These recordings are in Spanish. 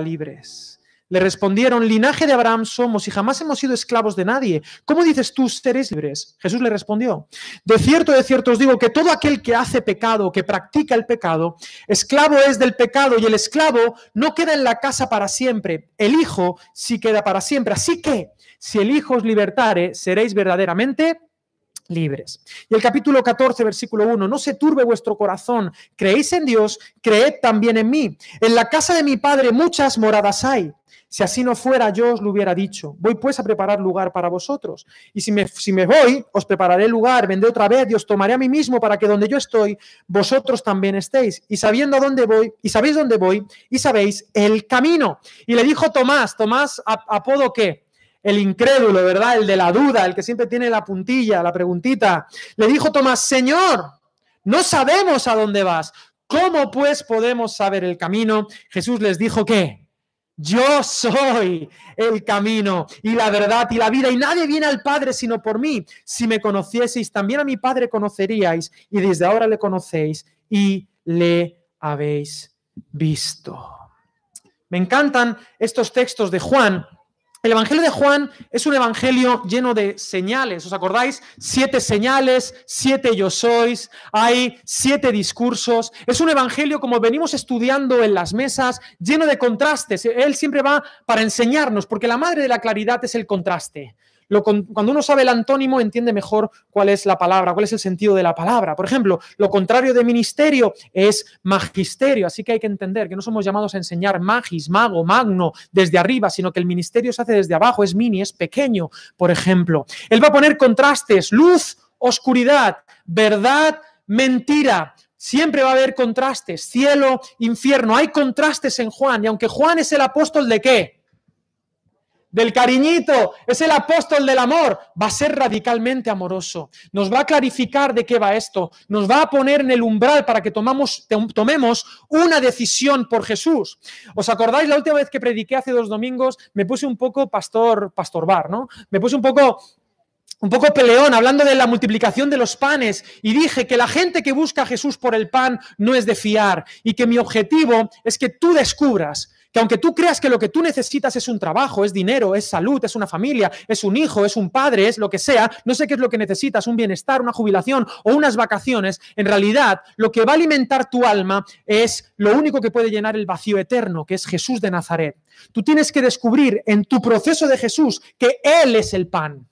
libres. Le respondieron, linaje de Abraham somos y jamás hemos sido esclavos de nadie. ¿Cómo dices tú, seréis libres? Jesús le respondió, de cierto, de cierto os digo que todo aquel que hace pecado, que practica el pecado, esclavo es del pecado y el esclavo no queda en la casa para siempre, el Hijo sí queda para siempre. Así que, si el Hijo os libertare, seréis verdaderamente libres. Y el capítulo 14, versículo 1, no se turbe vuestro corazón, creéis en Dios, creed también en mí. En la casa de mi Padre muchas moradas hay. Si así no fuera, yo os lo hubiera dicho. Voy pues a preparar lugar para vosotros. Y si me, si me voy, os prepararé lugar, vendré otra vez y os tomaré a mí mismo para que donde yo estoy, vosotros también estéis. Y sabiendo a dónde voy, y sabéis dónde voy, y sabéis el camino. Y le dijo Tomás, Tomás, apodo qué? El incrédulo, ¿verdad? El de la duda, el que siempre tiene la puntilla, la preguntita. Le dijo Tomás, Señor, no sabemos a dónde vas. ¿Cómo pues podemos saber el camino? Jesús les dijo que yo soy el camino y la verdad y la vida, y nadie viene al Padre sino por mí. Si me conocieseis, también a mi Padre conoceríais, y desde ahora le conocéis y le habéis visto. Me encantan estos textos de Juan el Evangelio de Juan es un evangelio lleno de señales. ¿Os acordáis? Siete señales, siete yo sois, hay siete discursos. Es un evangelio como venimos estudiando en las mesas, lleno de contrastes. Él siempre va para enseñarnos, porque la madre de la claridad es el contraste cuando uno sabe el antónimo, entiende mejor cuál es la palabra, cuál es el sentido de la palabra. Por ejemplo, lo contrario de ministerio es magisterio, así que hay que entender que no somos llamados a enseñar magis, mago, magno desde arriba, sino que el ministerio se hace desde abajo, es mini, es pequeño, por ejemplo. Él va a poner contrastes, luz, oscuridad, verdad, mentira. Siempre va a haber contrastes, cielo, infierno. Hay contrastes en Juan, y aunque Juan es el apóstol de qué? Del cariñito, es el apóstol del amor, va a ser radicalmente amoroso. Nos va a clarificar de qué va esto, nos va a poner en el umbral para que tomamos, tomemos una decisión por Jesús. ¿Os acordáis la última vez que prediqué hace dos domingos? Me puse un poco pastor, pastor bar, ¿no? Me puse un poco un poco peleón, hablando de la multiplicación de los panes, y dije que la gente que busca a Jesús por el pan no es de fiar, y que mi objetivo es que tú descubras que aunque tú creas que lo que tú necesitas es un trabajo, es dinero, es salud, es una familia, es un hijo, es un padre, es lo que sea, no sé qué es lo que necesitas, un bienestar, una jubilación o unas vacaciones, en realidad lo que va a alimentar tu alma es lo único que puede llenar el vacío eterno, que es Jesús de Nazaret. Tú tienes que descubrir en tu proceso de Jesús que Él es el pan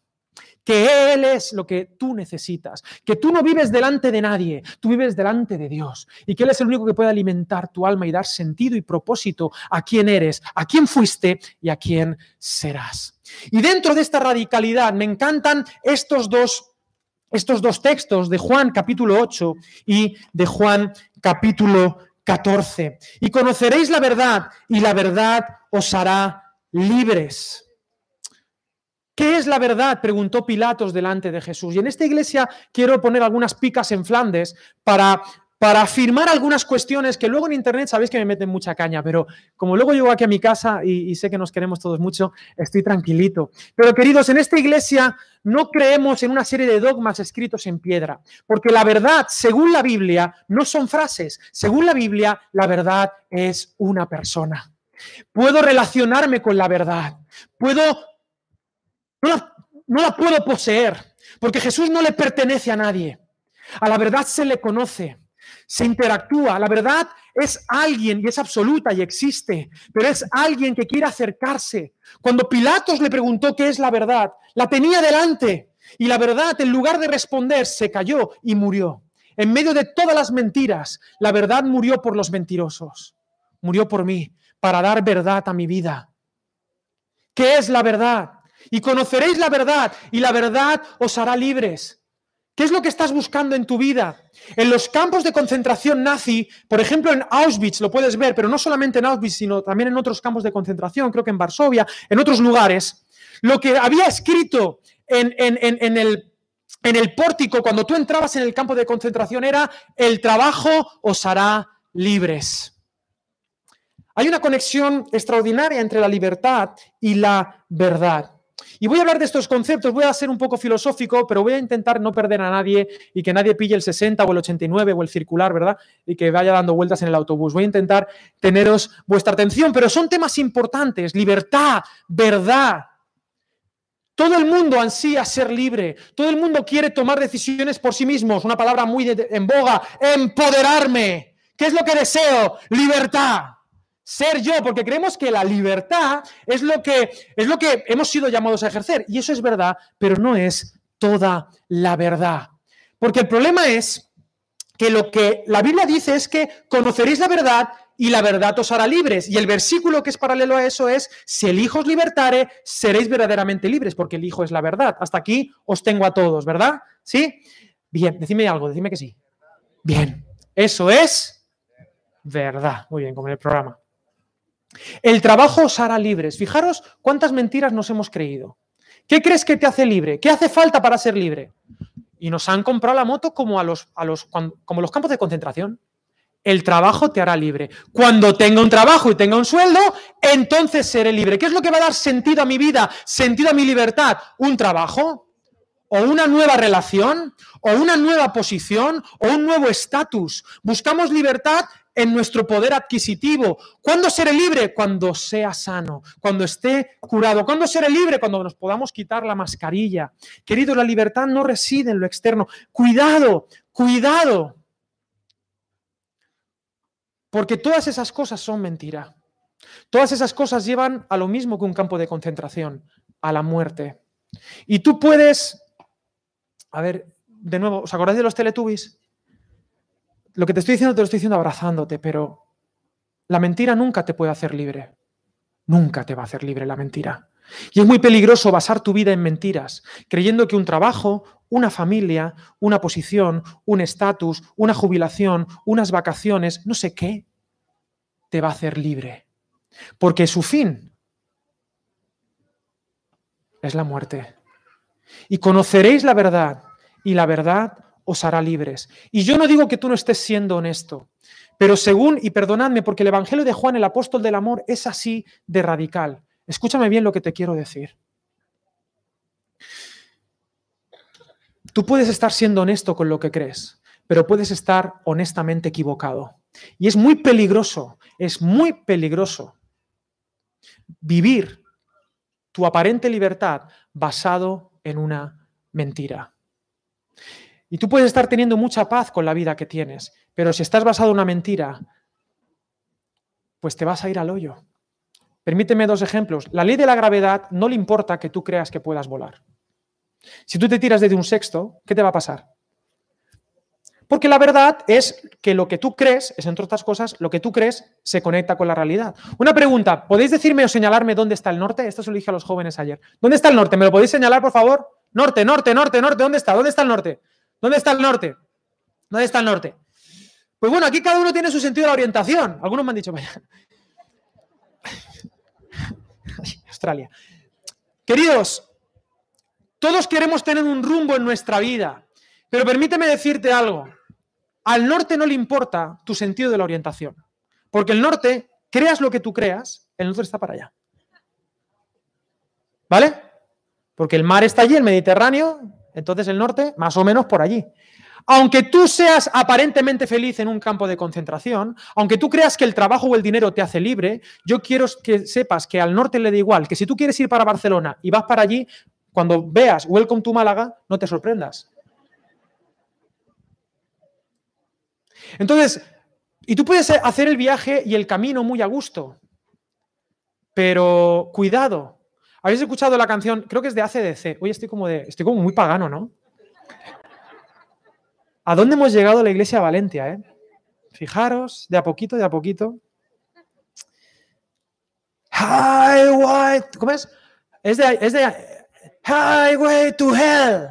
que Él es lo que tú necesitas, que tú no vives delante de nadie, tú vives delante de Dios y que Él es el único que puede alimentar tu alma y dar sentido y propósito a quién eres, a quién fuiste y a quién serás. Y dentro de esta radicalidad me encantan estos dos, estos dos textos de Juan capítulo 8 y de Juan capítulo 14. Y conoceréis la verdad y la verdad os hará libres. ¿Qué es la verdad? preguntó Pilatos delante de Jesús. Y en esta iglesia quiero poner algunas picas en Flandes para, para afirmar algunas cuestiones que luego en Internet sabéis que me meten mucha caña, pero como luego llego aquí a mi casa y, y sé que nos queremos todos mucho, estoy tranquilito. Pero queridos, en esta iglesia no creemos en una serie de dogmas escritos en piedra, porque la verdad, según la Biblia, no son frases. Según la Biblia, la verdad es una persona. Puedo relacionarme con la verdad. Puedo no la, puedo poseer, porque Jesús no le pertenece a nadie. A la verdad se le conoce, se interactúa. La verdad es alguien y es absoluta y existe, pero es alguien que quiere acercarse. Cuando Pilatos le preguntó qué es la verdad, la tenía delante y la verdad, en lugar de responder, se cayó y murió. En medio de todas las mentiras, la verdad murió por los mentirosos. Murió por mí, para dar verdad a mi vida. ¿Qué es la verdad? Y conoceréis la verdad y la verdad os hará libres. ¿Qué es lo que estás buscando en tu vida? En los campos de concentración nazi, por ejemplo en Auschwitz, lo puedes ver, pero no solamente en Auschwitz, sino también en otros campos de concentración, creo que en Varsovia, en otros lugares, lo que había escrito en, en, el, pórtico cuando tú entrabas en el campo de concentración era, el trabajo os hará libres. Hay una conexión extraordinaria entre la libertad y la verdad. Y voy a hablar de estos conceptos, voy a ser un poco filosófico, pero voy a intentar no perder a nadie y que nadie pille el 60 o el 89 o el circular, ¿verdad? Y que vaya dando vueltas en el autobús. Voy a intentar teneros vuestra atención, pero son temas importantes, libertad, verdad. Todo el mundo ansía ser libre, todo el mundo quiere tomar decisiones por sí mismos, una palabra muy en boga, empoderarme. ¿Qué es lo que deseo? Libertad ser yo, porque creemos que la libertad es lo que, es lo que hemos sido llamados a ejercer. Y eso es verdad, pero no es toda la verdad. Porque el problema es que lo que la Biblia dice es que conoceréis la verdad y la verdad os hará libres. Y el versículo que es paralelo a eso es, si el Hijo os libertare, seréis verdaderamente libres, porque el Hijo es la verdad. Hasta aquí os tengo a todos, ¿verdad? ¿Sí? Bien, decime algo, decime que sí. Bien, eso es verdad. Muy bien, como en el programa. El trabajo os hará libres. Fijaros cuántas mentiras nos hemos creído. ¿Qué crees que te hace libre? ¿Qué hace falta para ser libre? Y nos han comprado la moto como, a los, a los, como los campos de concentración. El trabajo te hará libre. Cuando tenga un trabajo y tenga un sueldo, entonces seré libre. ¿Qué es lo que va a dar sentido a mi vida, sentido a mi libertad? ¿Un trabajo? ¿O una nueva relación? ¿O una nueva posición? ¿O un nuevo estatus? Buscamos libertad en nuestro poder adquisitivo. ¿Cuándo seré libre? Cuando sea sano, cuando esté curado. ¿Cuándo seré libre? Cuando nos podamos quitar la mascarilla. Queridos, la libertad no reside en lo externo. Cuidado, cuidado. Porque todas esas cosas son mentira. Todas esas cosas llevan a lo mismo que un campo de concentración, a la muerte. Y tú puedes, a ver, de nuevo, ¿os acordáis de los Teletubbies? Lo que te estoy diciendo te lo estoy diciendo abrazándote, pero la mentira nunca te puede hacer libre. Nunca te va a hacer libre la mentira. Y es muy peligroso basar tu vida en mentiras, creyendo que un trabajo, una familia, una posición, un estatus, una jubilación, unas vacaciones, no sé qué, te va a hacer libre. Porque su fin es la muerte. Y conoceréis la verdad, y la verdad os hará libres. Y yo no digo que tú no estés siendo honesto, pero según, y perdonadme, porque el Evangelio de Juan, el apóstol del amor, es así de radical. Escúchame bien lo que te quiero decir. Tú puedes estar siendo honesto con lo que crees, pero puedes estar honestamente equivocado. Y es muy peligroso, es muy peligroso vivir tu aparente libertad basado en una mentira. Y tú puedes estar teniendo mucha paz con la vida que tienes, pero si estás basado en una mentira, pues te vas a ir al hoyo. Permíteme dos ejemplos. La ley de la gravedad no le importa que tú creas que puedas volar. Si tú te tiras desde un sexto, ¿qué te va a pasar? Porque la verdad es que lo que tú crees, es entre otras cosas, lo que tú crees se conecta con la realidad. Una pregunta, ¿podéis decirme o señalarme dónde está el norte? Esto se lo dije a los jóvenes ayer. ¿Dónde está el norte? ¿Me lo podéis señalar, por favor? Norte, norte, norte, norte, ¿dónde está? ¿Dónde está el norte? ¿Dónde está el norte? ¿Dónde está el norte? Pues bueno, aquí cada uno tiene su sentido de la orientación. Algunos me han dicho. Australia. Queridos, todos queremos tener un rumbo en nuestra vida, pero permíteme decirte algo. Al norte no le importa tu sentido de la orientación, porque el norte, creas lo que tú creas, el norte está para allá. ¿Vale? Porque el mar está allí, el Mediterráneo, entonces el norte, más o menos por allí. Aunque tú seas aparentemente feliz en un campo de concentración, aunque tú creas que el trabajo o el dinero te hace libre, yo quiero que sepas que al norte le da igual, que si tú quieres ir para Barcelona y vas para allí, cuando veas Welcome to Málaga, no te sorprendas. Entonces, y tú puedes hacer el viaje y el camino muy a gusto, pero cuidado, ¿Habéis escuchado la canción? Creo que es de ACDC. Hoy estoy como de. Estoy como muy pagano, ¿no? ¿A dónde hemos llegado la iglesia de Valencia, eh? Fijaros, de a poquito, de a poquito. Highway. ¿Cómo es? Es de, es de Highway to Hell.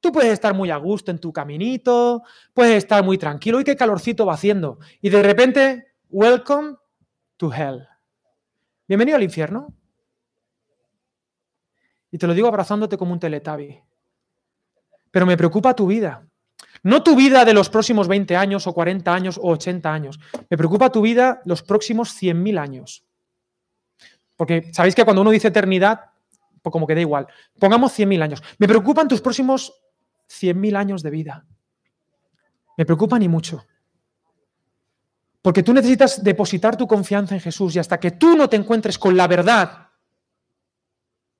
Tú puedes estar muy a gusto en tu caminito, puedes estar muy tranquilo y qué calorcito va haciendo. Y de repente, welcome to hell. Bienvenido al infierno. Y te lo digo abrazándote como un teletabi. Pero me preocupa tu vida. No tu vida de los próximos 20 años o 40 años o 80 años. Me preocupa tu vida los próximos 100.000 años. Porque sabéis que cuando uno dice eternidad, como que da igual. Pongamos 100.000 años. Me preocupan tus próximos 100.000 años de vida. Me preocupan y mucho. Porque tú necesitas depositar tu confianza en Jesús y hasta que tú no te encuentres con la verdad,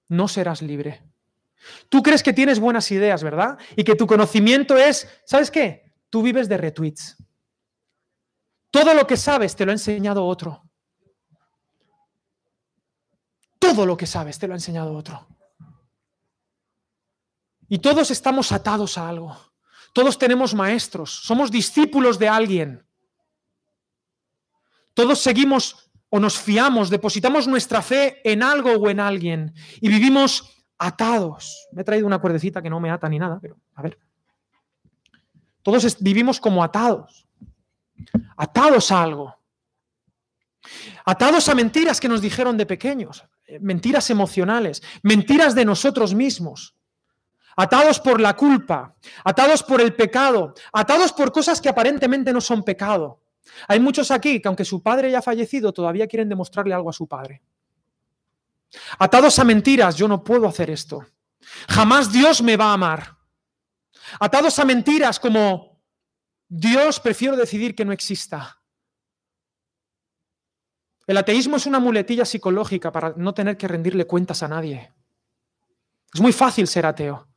no serás libre. Tú crees que tienes buenas ideas, ¿verdad? Y que tu conocimiento es, ¿sabes qué? Tú vives de retweets. Todo lo que sabes te lo ha enseñado otro. Todo lo que sabes te lo ha enseñado otro. Y todos estamos atados a algo. Todos tenemos maestros. Somos discípulos de alguien. Todos seguimos o nos fiamos, depositamos nuestra fe en algo o en alguien y vivimos atados. Me he traído una cuerdecita que no me ata ni nada, pero a ver. Todos vivimos como atados. Atados a algo. Atados a mentiras que nos dijeron de pequeños, mentiras emocionales, mentiras de nosotros mismos. Atados por la culpa, atados por el pecado, atados por cosas que aparentemente no son pecado. Hay muchos aquí que aunque su padre haya fallecido, todavía quieren demostrarle algo a su padre. Atados a mentiras, yo no puedo hacer esto. Jamás Dios me va a amar. Atados a mentiras como Dios prefiero decidir que no exista. El ateísmo es una muletilla psicológica para no tener que rendirle cuentas a nadie. Es muy fácil ser ateo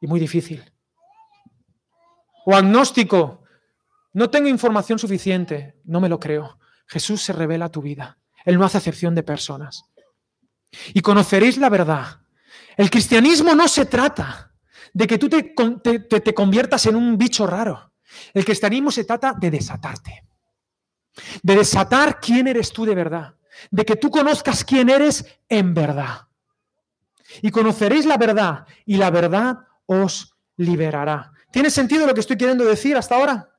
y muy difícil. O agnóstico, no tengo información suficiente, no me lo creo. Jesús se revela a tu vida. Él no hace acepción de personas. Y conoceréis la verdad. El cristianismo no se trata de que tú te, te conviertas en un bicho raro. El cristianismo se trata de desatarte. De desatar quién eres tú de verdad. De que tú conozcas quién eres en verdad. Y conoceréis la verdad y la verdad os liberará. ¿Tiene sentido lo que estoy queriendo decir hasta ahora?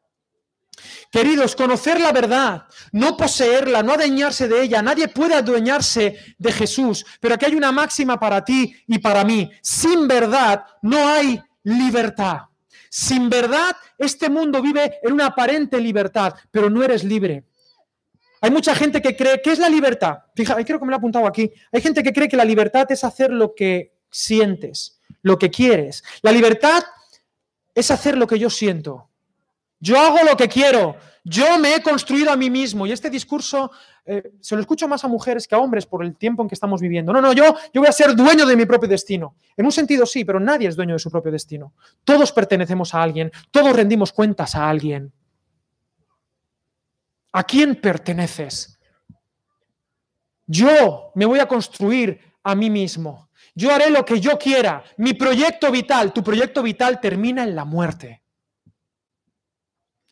Queridos, conocer la verdad, no poseerla, no adueñarse de ella. Nadie puede adueñarse de Jesús. Pero aquí hay una máxima para ti y para mí. Sin verdad no hay libertad. Sin verdad, este mundo vive en una aparente libertad, pero no eres libre. Hay mucha gente que cree que es la libertad. Fíjate, creo que me lo he apuntado aquí. Hay gente que cree que la libertad es hacer lo que sientes, lo que quieres. La libertad es hacer lo que yo siento. Yo hago lo que quiero. Yo me he construido a mí mismo. Y este discurso eh, se lo escucho más a mujeres que a hombres por el tiempo en que estamos viviendo. No, no, yo, yo voy a ser dueño de mi propio destino. En un sentido sí, pero nadie es dueño de su propio destino. Todos pertenecemos a alguien. Todos rendimos cuentas a alguien. ¿A quién perteneces? Yo me voy a construir a mí mismo. Yo haré lo que yo quiera. Mi proyecto vital, tu proyecto vital termina en la muerte.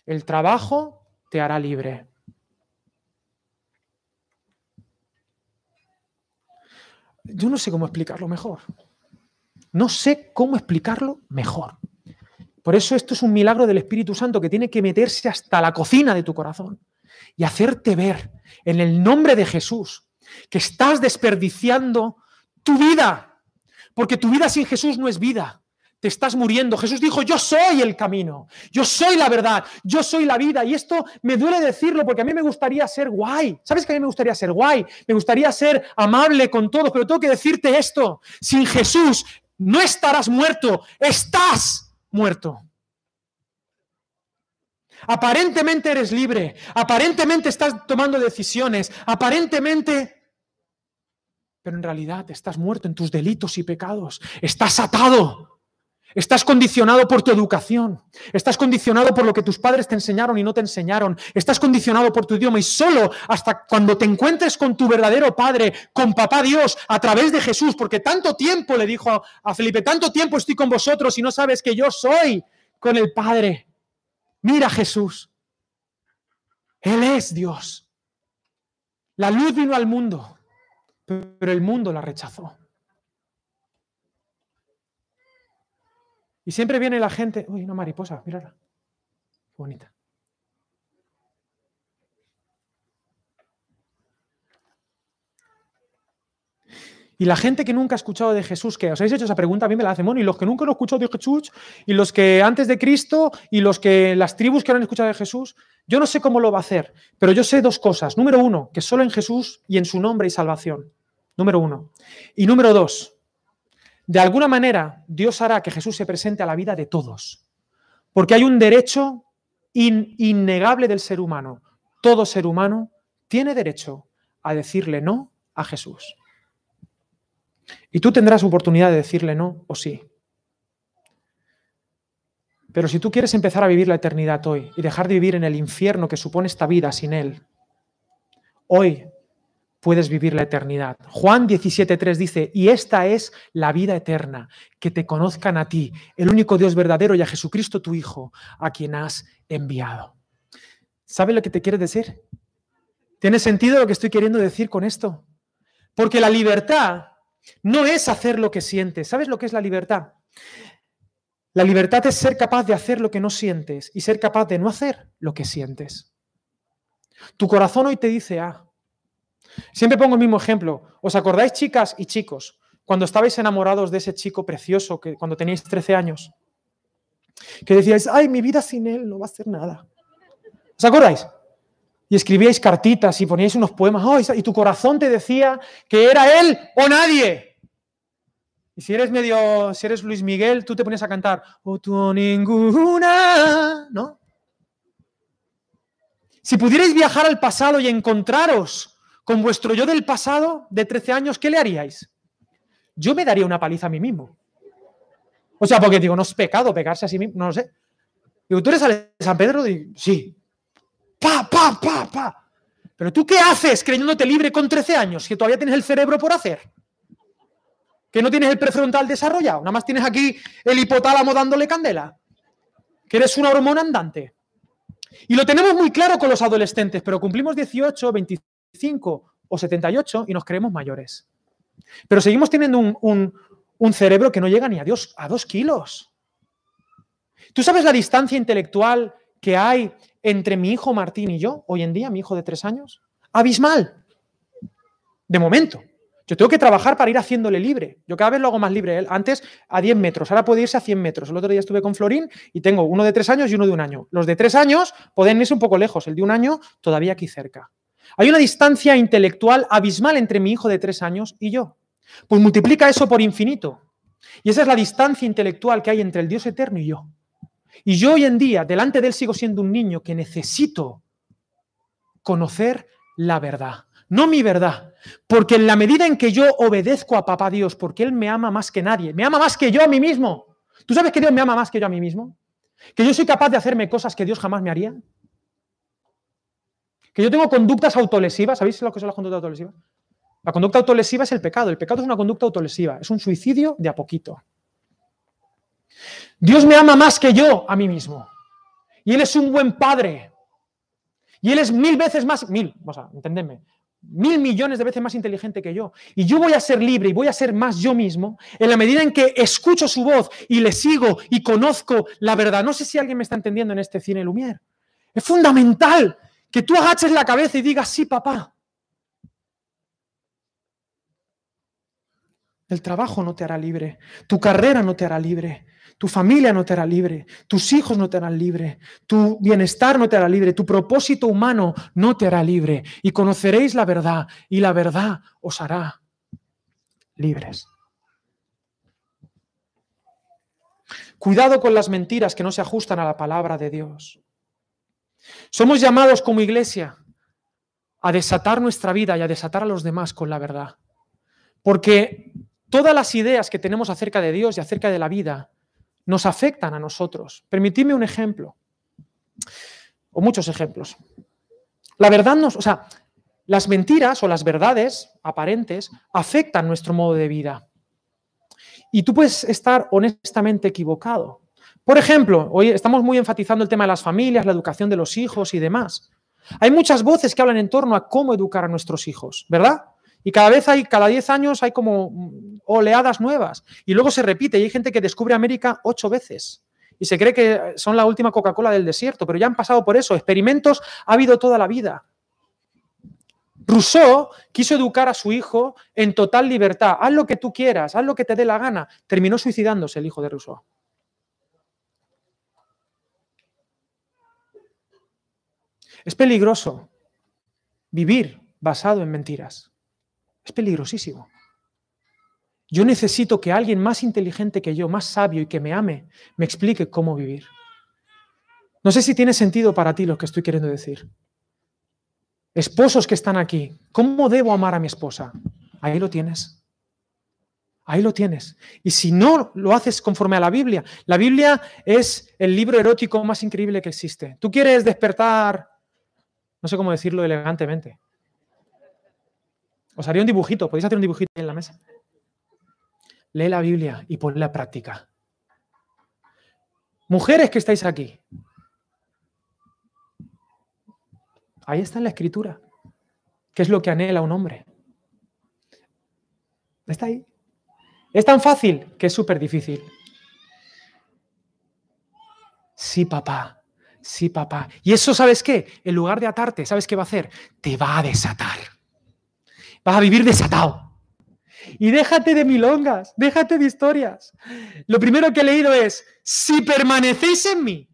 El trabajo te hará libre. Yo no sé cómo explicarlo mejor. No sé cómo explicarlo mejor. Por eso esto es un milagro del Espíritu Santo que tiene que meterse hasta la cocina de tu corazón y hacerte ver en el nombre de Jesús que estás desperdiciando tu vida, porque tu vida sin Jesús no es vida te estás muriendo. Jesús dijo, yo soy el camino, yo soy la verdad, yo soy la vida. Y esto me duele decirlo porque a mí me gustaría ser guay. ¿Sabes que a mí me gustaría ser guay? Me gustaría ser amable con todos, pero tengo que decirte esto. Sin Jesús no estarás muerto, estás muerto. Aparentemente eres libre, aparentemente estás tomando decisiones, aparentemente... Pero en realidad estás muerto en tus delitos y pecados, estás atado Estás condicionado por tu educación, estás condicionado por lo que tus padres te enseñaron y no te enseñaron, estás condicionado por tu idioma y solo hasta cuando te encuentres con tu verdadero Padre, con Papá Dios, a través de Jesús, porque tanto tiempo le dijo a Felipe, tanto tiempo estoy con vosotros y no sabes que yo soy con el Padre. Mira Jesús, Él es Dios. La luz vino al mundo, pero el mundo la rechazó. Y siempre viene la gente, uy, una mariposa, mírala, qué bonita. Y la gente que nunca ha escuchado de Jesús, que os habéis hecho esa pregunta, a mí me la hacen, bueno, y los que nunca han escuchado de Jesús, y los que antes de Cristo, y los que las tribus que han escuchado de Jesús, yo no sé cómo lo va a hacer, pero yo sé dos cosas. Número uno, que solo en Jesús y en su nombre hay salvación. Número uno. Y número dos, de alguna manera Dios hará que Jesús se presente a la vida de todos. Porque hay un derecho innegable del ser humano. Todo ser humano tiene derecho a decirle no a Jesús. Y tú tendrás oportunidad de decirle no o sí. Pero si tú quieres empezar a vivir la eternidad hoy y dejar de vivir en el infierno que supone esta vida sin Él, hoy puedes vivir la eternidad. Juan 17.3 dice, y esta es la vida eterna, que te conozcan a ti, el único Dios verdadero y a Jesucristo tu Hijo, a quien has enviado. ¿Sabe lo que te quiere decir? ¿Tiene sentido lo que estoy queriendo decir con esto? Porque la libertad no es hacer lo que sientes. ¿Sabes lo que es la libertad? La libertad es ser capaz de hacer lo que no sientes y ser capaz de no hacer lo que sientes. Tu corazón hoy te dice A, Siempre pongo el mismo ejemplo. ¿Os acordáis, chicas y chicos, cuando estabais enamorados de ese chico precioso que cuando teníais 13 años? Que decíais, ay, mi vida sin él no va a ser nada. ¿Os acordáis? Y escribíais cartitas y poníais unos poemas, y tu corazón te decía que era él o nadie. Y si eres medio, si eres Luis Miguel, tú te pones a cantar, o tú ninguna, ¿no? Si pudierais viajar al pasado y encontraros con vuestro yo del pasado de 13 años, ¿qué le haríais? Yo me daría una paliza a mí mismo. O sea, porque digo, no es pecado pegarse a sí mismo, no lo sé. Digo, ¿tú eres San Pedro? Digo, sí. Pa, pa, pa, pa. Pero tú qué haces creyéndote libre con 13 años, que todavía tienes el cerebro por hacer. Que no tienes el prefrontal desarrollado, nada más tienes aquí el hipotálamo dándole candela. Que eres una hormona andante. Y lo tenemos muy claro con los adolescentes, pero cumplimos 18, 25 o 78 y nos creemos mayores. Pero seguimos teniendo un, cerebro que no llega ni a a dos kilos. ¿Tú sabes la distancia intelectual que hay entre mi hijo Martín y yo hoy en día, mi hijo de tres años? Abismal. De momento. Yo tengo que trabajar para ir haciéndole libre. Yo cada vez lo hago más libre. Antes a 10 metros, ahora puede irse a 100 metros. El otro día estuve con Florín y tengo uno de tres años y uno de un año. Los de tres años pueden irse un poco lejos, el de un año todavía aquí cerca. Hay una distancia intelectual abismal entre mi hijo de tres años y yo. Pues multiplica eso por infinito. Y esa es la distancia intelectual que hay entre el Dios eterno y yo. Y yo hoy en día, delante de Él, sigo siendo un niño que necesito conocer la verdad. No mi verdad. Porque en la medida en que yo obedezco a Papá Dios, porque Él me ama más que nadie, me ama más que yo a mí mismo. ¿Tú sabes que Dios me ama más que yo a mí mismo? ¿Que yo soy capaz de hacerme cosas que Dios jamás me haría? Que yo tengo conductas autolesivas. ¿Sabéis lo que son las conductas autolesivas? La conducta autolesiva es el pecado. El pecado es una conducta autolesiva. Es un suicidio de a poquito. Dios me ama más que yo a mí mismo. Y Él es un buen padre. Y Él es mil veces más, mil, o sea, entendedme, mil millones de veces más inteligente que yo. Y yo voy a ser libre y voy a ser más yo mismo en la medida en que escucho su voz y le sigo y conozco la verdad. No sé si alguien me está entendiendo en este cine Lumière. Es fundamental que tú agaches la cabeza y digas, sí, papá. El trabajo no te hará libre, tu carrera no te hará libre, tu familia no te hará libre, tus hijos no te harán libre, tu bienestar no te hará libre, tu propósito humano no te hará libre. Y conoceréis la verdad y la verdad os hará libres. Cuidado con las mentiras que no se ajustan a la palabra de Dios. Somos llamados como iglesia a desatar nuestra vida y a desatar a los demás con la verdad. Porque todas las ideas que tenemos acerca de Dios y acerca de la vida nos afectan a nosotros. Permitidme un ejemplo, o muchos ejemplos. La verdad nos, o sea, las mentiras o las verdades aparentes afectan nuestro modo de vida. Y tú puedes estar honestamente equivocado. Por ejemplo, hoy estamos muy enfatizando el tema de las familias, la educación de los hijos y demás. Hay muchas voces que hablan en torno a cómo educar a nuestros hijos, ¿verdad? Y cada vez hay, cada 10 años hay como oleadas nuevas. Y luego se repite y hay gente que descubre América ocho veces. Y se cree que son la última Coca-Cola del desierto, pero ya han pasado por eso. Experimentos ha habido toda la vida. Rousseau quiso educar a su hijo en total libertad. Haz lo que tú quieras, haz lo que te dé la gana. Terminó suicidándose el hijo de Rousseau. Es peligroso vivir basado en mentiras. Es peligrosísimo. Yo necesito que alguien más inteligente que yo, más sabio y que me ame, me explique cómo vivir. No sé si tiene sentido para ti lo que estoy queriendo decir. Esposos que están aquí, ¿cómo debo amar a mi esposa? Ahí lo tienes. Ahí lo tienes. Y si no lo haces conforme a la Biblia, la Biblia es el libro erótico más increíble que existe. Tú quieres despertar, no sé cómo decirlo elegantemente. Os haría un dibujito, podéis hacer un dibujito en la mesa. Lee la Biblia y ponla a práctica. Mujeres que estáis aquí. Ahí está en la escritura. ¿Qué es lo que anhela un hombre? Está ahí. Es tan fácil que es súper difícil. Sí, papá. Sí, papá. Y eso, ¿sabes qué? En lugar de atarte, ¿sabes qué va a hacer? Te va a desatar. Vas a vivir desatado. Y déjate de milongas, déjate de historias. Lo primero que he leído es, si permanecéis en mí.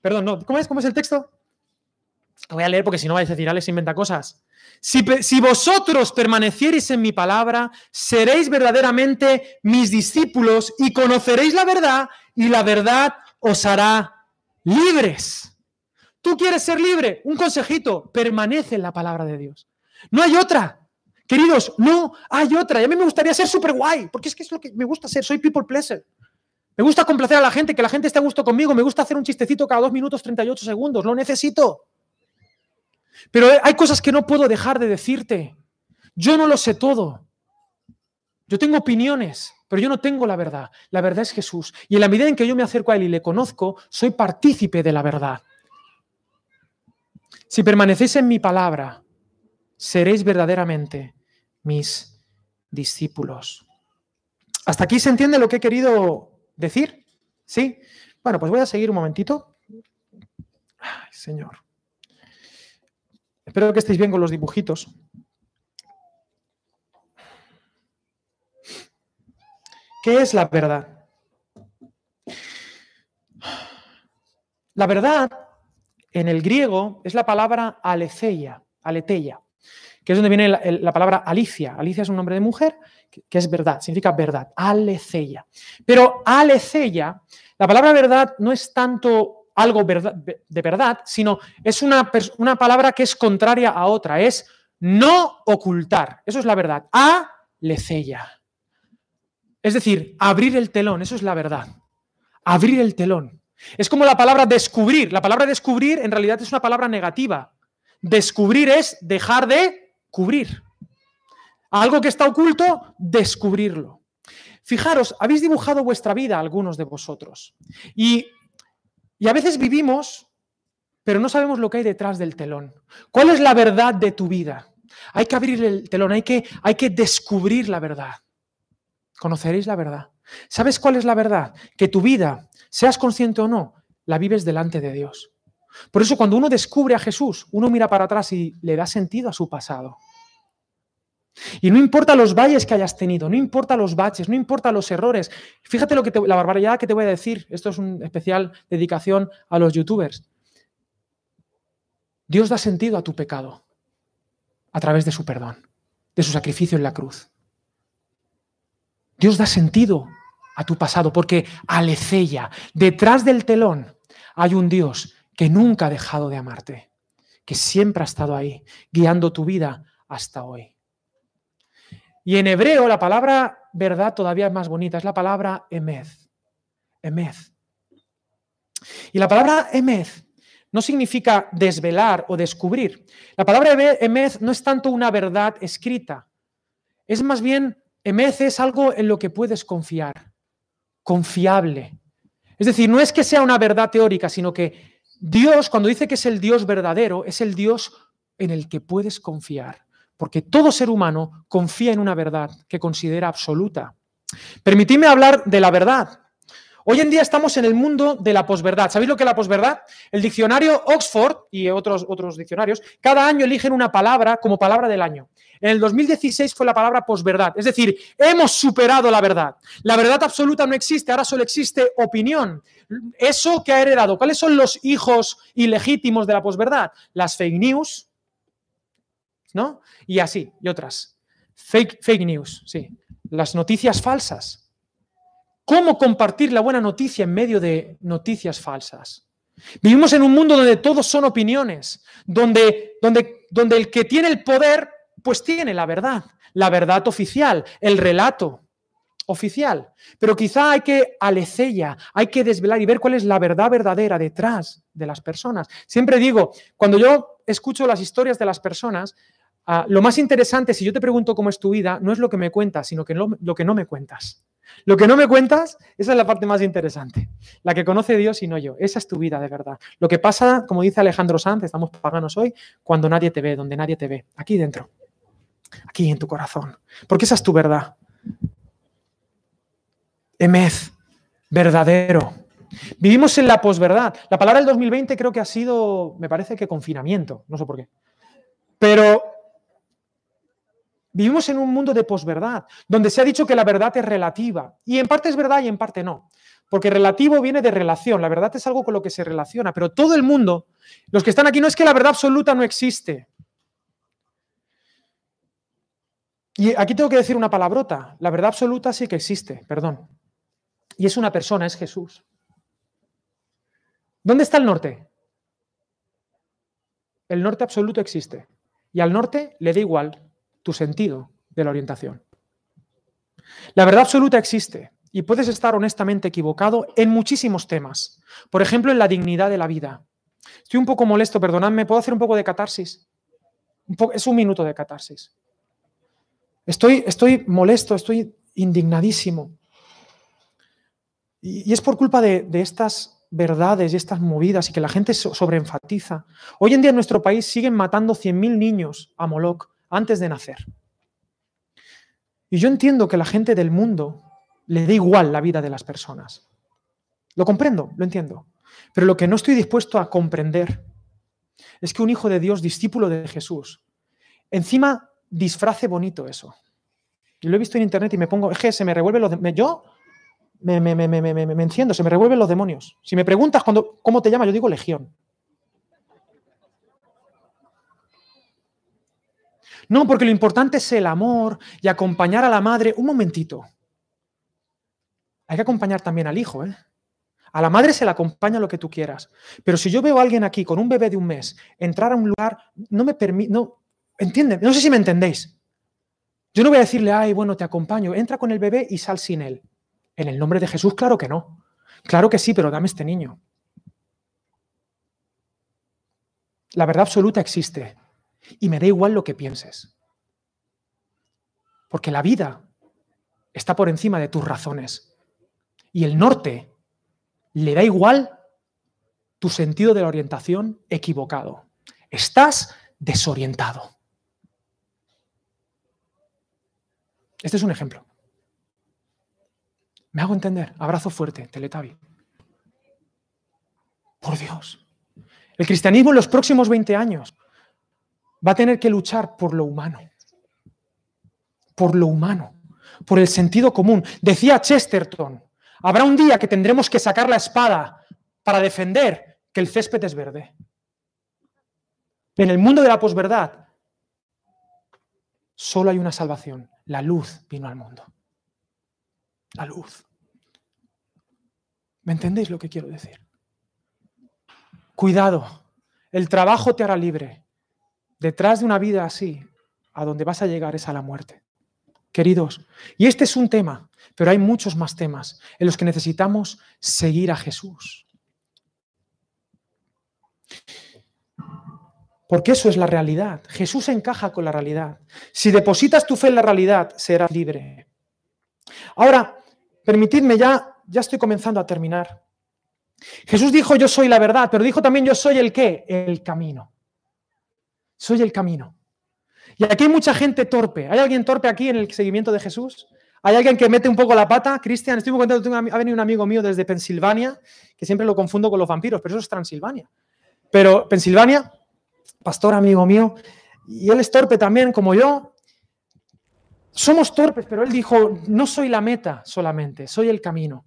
Perdón, no, ¿cómo es? ¿Cómo es el texto? Lo voy a leer porque si no vais a decir, Alex inventa cosas. Si, vosotros permaneciereis en mi palabra, seréis verdaderamente mis discípulos y conoceréis la verdad y la verdad os hará libres. ¿Tú quieres ser libre? Un consejito, permanece en la palabra de Dios. No hay otra. Queridos, no hay otra. Y a mí me gustaría ser súper guay, porque es que es lo que me gusta ser. Soy people pleaser. Me gusta complacer a la gente, que la gente esté a gusto conmigo. Me gusta hacer un chistecito cada dos minutos 38 segundos. Lo necesito. Pero hay cosas que no puedo dejar de decirte. Yo no lo sé todo. Yo tengo opiniones, pero yo no tengo la verdad. La verdad es Jesús. Y en la medida en que yo me acerco a Él y le conozco, soy partícipe de la verdad. Si permanecéis en mi palabra, seréis verdaderamente mis discípulos. ¿Hasta aquí se entiende lo que he querido decir? ¿Sí? Bueno, pues voy a seguir un momentito. Ay, Señor. Espero que estéis bien con los dibujitos. ¿Qué es la verdad? La verdad en el griego es la palabra aletheia, aletheia, que es donde viene la, palabra Alicia. Alicia es un nombre de mujer que, es verdad, significa verdad, aletheia. Pero aletheia, la palabra verdad no es tanto algo de verdad, sino es una, una palabra que es contraria a otra, es no ocultar. Eso es la verdad. A lecella. Es decir, abrir el telón, eso es la verdad. Abrir el telón. Es como la palabra descubrir. La palabra descubrir en realidad es una palabra negativa. Descubrir es dejar de cubrir. Algo que está oculto, descubrirlo. Fijaros, habéis dibujado vuestra vida algunos de vosotros. Y a veces vivimos, pero no sabemos lo que hay detrás del telón. ¿Cuál es la verdad de tu vida? Hay que abrir el telón, hay que, hay que descubrir la verdad. Conoceréis la verdad. ¿Sabes cuál es la verdad? Que tu vida, seas consciente o no, la vives delante de Dios. Por eso cuando uno descubre a Jesús, uno mira para atrás y le da sentido a su pasado. Y no importa los valles que hayas tenido, no importa los baches, no importa los errores. Fíjate lo que la barbaridad que te voy a decir. Esto es una especial dedicación a los youtubers. Dios da sentido a tu pecado a través de su perdón, de su sacrificio en la cruz. Dios da sentido a tu pasado porque alecella, detrás del telón hay un Dios que nunca ha dejado de amarte, que siempre ha estado ahí, guiando tu vida hasta hoy. Y en hebreo la palabra verdad todavía es más bonita, es la palabra emez. Emez. Y la palabra emez no significa desvelar o descubrir. La palabra emez no es tanto una verdad escrita, es más bien, emez es algo en lo que puedes confiar, confiable. Es decir, no es que sea una verdad teórica, sino que Dios, cuando dice que es el Dios verdadero, es el Dios en el que puedes confiar porque todo ser humano confía en una verdad que considera absoluta. Permitidme hablar de la verdad. Hoy en día estamos en el mundo de la posverdad. ¿Sabéis lo que es la posverdad? El diccionario Oxford y otros, otros diccionarios, cada año eligen una palabra como palabra del año. En el 2016 fue la palabra posverdad, es decir, hemos superado la verdad. La verdad absoluta no existe, ahora solo existe opinión. Eso que ha heredado, ¿cuáles son los hijos ilegítimos de la posverdad? Las fake news, ¿no? Y así, y otras. Fake, fake news, sí. las noticias falsas. ¿Cómo compartir la buena noticia en medio de noticias falsas? Vivimos en un mundo donde todos son opiniones, donde, donde, donde el que tiene el poder, pues tiene la verdad, la verdad oficial, el relato oficial. Pero quizá hay que alecella, hay que desvelar y ver cuál es la verdad verdadera detrás de las personas. Siempre digo, cuando yo escucho las historias de las personas, ah, lo más interesante, si yo te pregunto cómo es tu vida, no es lo que me cuentas, sino que lo que no me cuentas. Lo que no me cuentas, esa es la parte más interesante. La que conoce Dios y no yo. Esa es tu vida de verdad. Lo que pasa, como dice Alejandro Sanz, estamos paganos hoy, cuando nadie te ve, donde nadie te ve. Aquí dentro. Aquí en tu corazón. Porque esa es tu verdad. Emez, verdadero. Vivimos en la posverdad. La palabra del 2020 creo que ha sido, me parece que confinamiento, no sé por qué. Pero Vivimos en un mundo de posverdad, donde se ha dicho que la verdad es relativa. Y en parte es verdad y en parte no. Porque relativo viene de relación. La verdad es algo con lo que se relaciona. Pero todo el mundo, los que están aquí, no es que la verdad absoluta no existe. Y aquí tengo que decir una palabrota. La verdad absoluta sí que existe, perdón. Y es una persona, es Jesús. ¿Dónde está el norte? El norte absoluto existe. Y al norte le da igual tu sentido de la orientación. La verdad absoluta existe y puedes estar honestamente equivocado en muchísimos temas. Por ejemplo, en la dignidad de la vida. Estoy un poco molesto, perdonadme, ¿puedo hacer un poco de catarsis? es un minuto de catarsis. Estoy, estoy molesto, estoy indignadísimo. Y, es por culpa de, de estas verdades y estas movidas y que la gente sobreenfatiza. Hoy en día en nuestro país siguen matando 100.000 niños a Moloch antes de nacer. Y yo entiendo que la gente del mundo le da igual la vida de las personas. Lo comprendo, lo entiendo. Pero lo que no estoy dispuesto a comprender es que un hijo de Dios, discípulo de Jesús, encima disfrace bonito eso. Yo lo he visto en internet y me pongo, es que se me revuelve los... De, yo me, me, me, enciendo, se me revuelven los demonios. Si me preguntas cuando, cómo te llamas, yo digo legión. No, porque lo importante es el amor y acompañar a la madre. Un momentito. Hay que acompañar también al hijo, ¿eh? A la madre se le acompaña lo que tú quieras. Pero si yo veo a alguien aquí con un bebé de un mes entrar a un lugar, no me permite. No. No sé si me entendéis. Yo no voy a decirle, ay, bueno, te acompaño, entra con el bebé y sal sin él. En el nombre de Jesús, claro que no. Claro que sí, pero dame este niño. La verdad absoluta existe. Y me da igual lo que pienses. Porque la vida está por encima de tus razones. Y el norte le da igual tu sentido de la orientación equivocado. Estás desorientado. Este es un ejemplo. Me hago entender. Abrazo fuerte, Teletavi. Por Dios. El cristianismo en los próximos 20 años va a tener que luchar por lo humano. Por lo humano, por el sentido común. Decía Chesterton, habrá un día que tendremos que sacar la espada para defender que el césped es verde. En el mundo de la posverdad, solo hay una salvación. La luz vino al mundo. La luz. ¿Me entendéis lo que quiero decir? Cuidado, el trabajo te hará libre, detrás de una vida así, a donde vas a llegar es a la muerte. Queridos, y este es un tema, pero hay muchos más temas en los que necesitamos seguir a Jesús. Porque eso es la realidad. Jesús encaja con la realidad. Si depositas tu fe en la realidad, serás libre. Ahora, permitidme ya, ya estoy comenzando a terminar. Jesús dijo, yo soy la verdad, pero dijo también, yo soy el qué? El camino. Soy el camino. Y aquí hay mucha gente torpe. ¿Hay alguien torpe aquí en el seguimiento de Jesús? ¿Hay alguien que mete un poco la pata? Cristian, estoy muy contento. Ha venido un amigo mío desde Pensilvania, que siempre lo confundo con los vampiros, pero eso es Transilvania. Pero Pensilvania, pastor amigo mío, y él es torpe también, como yo. Somos torpes, pero él dijo, no soy la meta solamente, soy el camino,